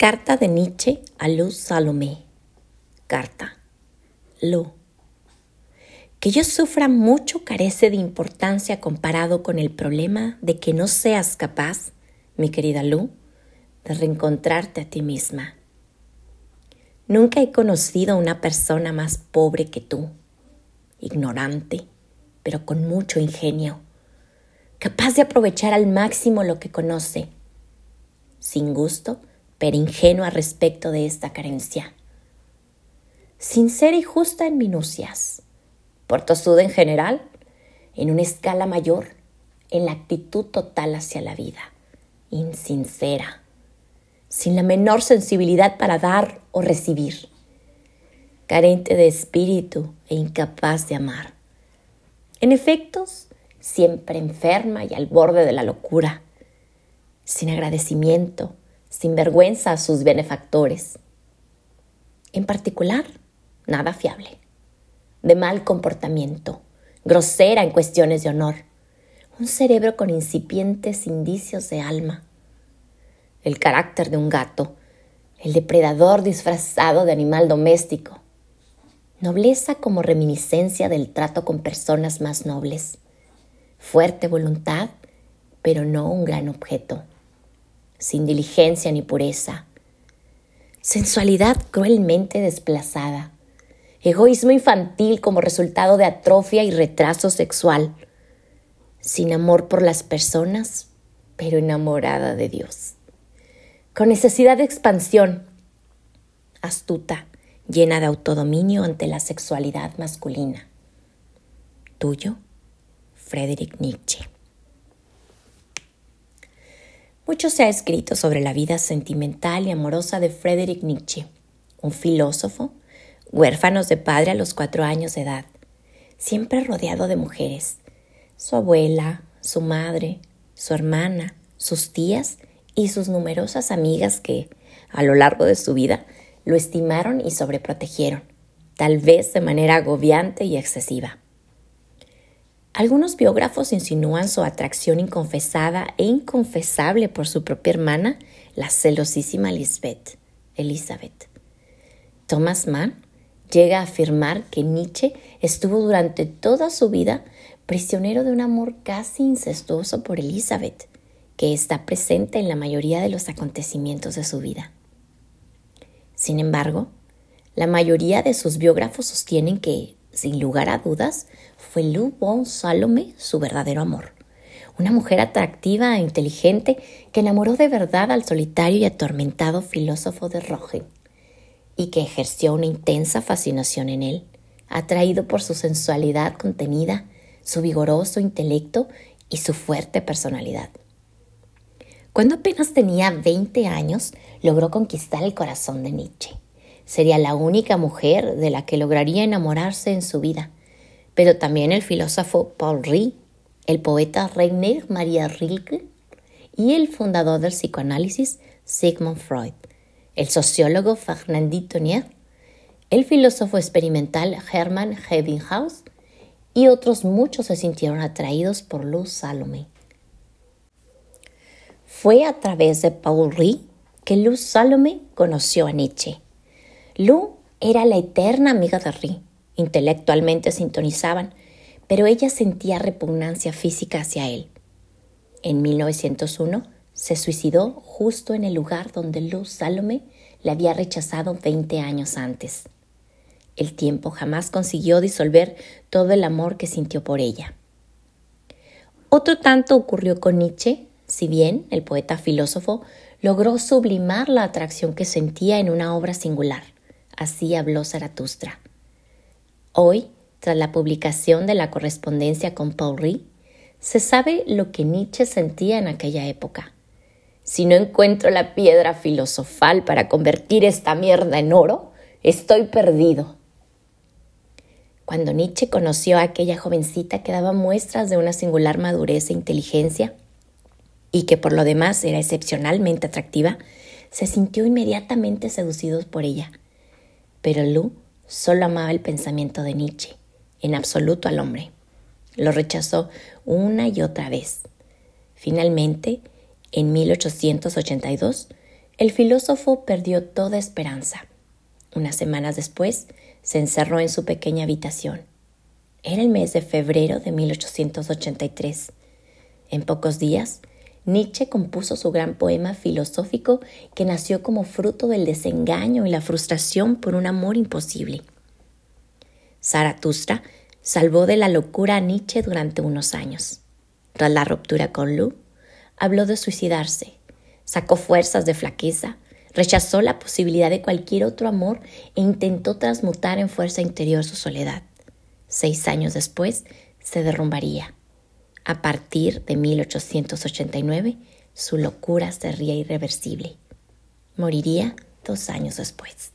Carta de Nietzsche a Luz Salomé. Carta. Lu. Que yo sufra mucho carece de importancia comparado con el problema de que no seas capaz, mi querida Lu, de reencontrarte a ti misma. Nunca he conocido a una persona más pobre que tú, ignorante, pero con mucho ingenio, capaz de aprovechar al máximo lo que conoce, sin gusto, pero ingenua respecto de esta carencia. Sincera y justa en minucias, por tosuda en general, en una escala mayor, en la actitud total hacia la vida, insincera, sin la menor sensibilidad para dar o recibir, carente de espíritu e incapaz de amar. En efectos, siempre enferma y al borde de la locura, sin agradecimiento, sin vergüenza a sus benefactores. En particular, nada fiable, de mal comportamiento, grosera en cuestiones de honor, un cerebro con incipientes indicios de alma, el carácter de un gato, el depredador disfrazado de animal doméstico, nobleza como reminiscencia del trato con personas más nobles, fuerte voluntad, pero no un gran objeto sin diligencia ni pureza, sensualidad cruelmente desplazada, egoísmo infantil como resultado de atrofia y retraso sexual, sin amor por las personas, pero enamorada de Dios, con necesidad de expansión, astuta, llena de autodominio ante la sexualidad masculina. Tuyo, Friedrich Nietzsche. Mucho se ha escrito sobre la vida sentimental y amorosa de Friedrich Nietzsche, un filósofo, huérfanos de padre a los cuatro años de edad, siempre rodeado de mujeres, su abuela, su madre, su hermana, sus tías y sus numerosas amigas que, a lo largo de su vida, lo estimaron y sobreprotegieron, tal vez de manera agobiante y excesiva. Algunos biógrafos insinúan su atracción inconfesada e inconfesable por su propia hermana, la celosísima Lisbeth, Elizabeth. Thomas Mann llega a afirmar que Nietzsche estuvo durante toda su vida prisionero de un amor casi incestuoso por Elizabeth, que está presente en la mayoría de los acontecimientos de su vida. Sin embargo, la mayoría de sus biógrafos sostienen que, sin lugar a dudas, fue Lou von Salome su verdadero amor. Una mujer atractiva e inteligente que enamoró de verdad al solitario y atormentado filósofo de Rogen y que ejerció una intensa fascinación en él, atraído por su sensualidad contenida, su vigoroso intelecto y su fuerte personalidad. Cuando apenas tenía 20 años, logró conquistar el corazón de Nietzsche. Sería la única mujer de la que lograría enamorarse en su vida, pero también el filósofo Paul Rie, el poeta Rainer Maria Rilke y el fundador del psicoanálisis Sigmund Freud, el sociólogo Fernandito Nier, el filósofo experimental Hermann Ebbinghaus y otros muchos se sintieron atraídos por Luz Salome. Fue a través de Paul Rie que Luz Salome conoció a Nietzsche. Lu era la eterna amiga de Rie intelectualmente sintonizaban, pero ella sentía repugnancia física hacia él. En 1901 se suicidó justo en el lugar donde Luz Salome le había rechazado 20 años antes. El tiempo jamás consiguió disolver todo el amor que sintió por ella. Otro tanto ocurrió con Nietzsche, si bien el poeta filósofo logró sublimar la atracción que sentía en una obra singular. Así habló Zaratustra. Hoy, tras la publicación de la correspondencia con Paul Rie, se sabe lo que Nietzsche sentía en aquella época. Si no encuentro la piedra filosofal para convertir esta mierda en oro, estoy perdido. Cuando Nietzsche conoció a aquella jovencita que daba muestras de una singular madurez e inteligencia, y que por lo demás era excepcionalmente atractiva, se sintió inmediatamente seducido por ella. Pero Lu Solo amaba el pensamiento de Nietzsche, en absoluto al hombre. Lo rechazó una y otra vez. Finalmente, en 1882, el filósofo perdió toda esperanza. Unas semanas después, se encerró en su pequeña habitación. Era el mes de febrero de 1883. En pocos días, Nietzsche compuso su gran poema filosófico que nació como fruto del desengaño y la frustración por un amor imposible. Zaratustra salvó de la locura a Nietzsche durante unos años. Tras la ruptura con Lu, habló de suicidarse, sacó fuerzas de flaqueza, rechazó la posibilidad de cualquier otro amor e intentó transmutar en fuerza interior su soledad. Seis años después se derrumbaría. A partir de 1889, su locura sería irreversible. Moriría dos años después.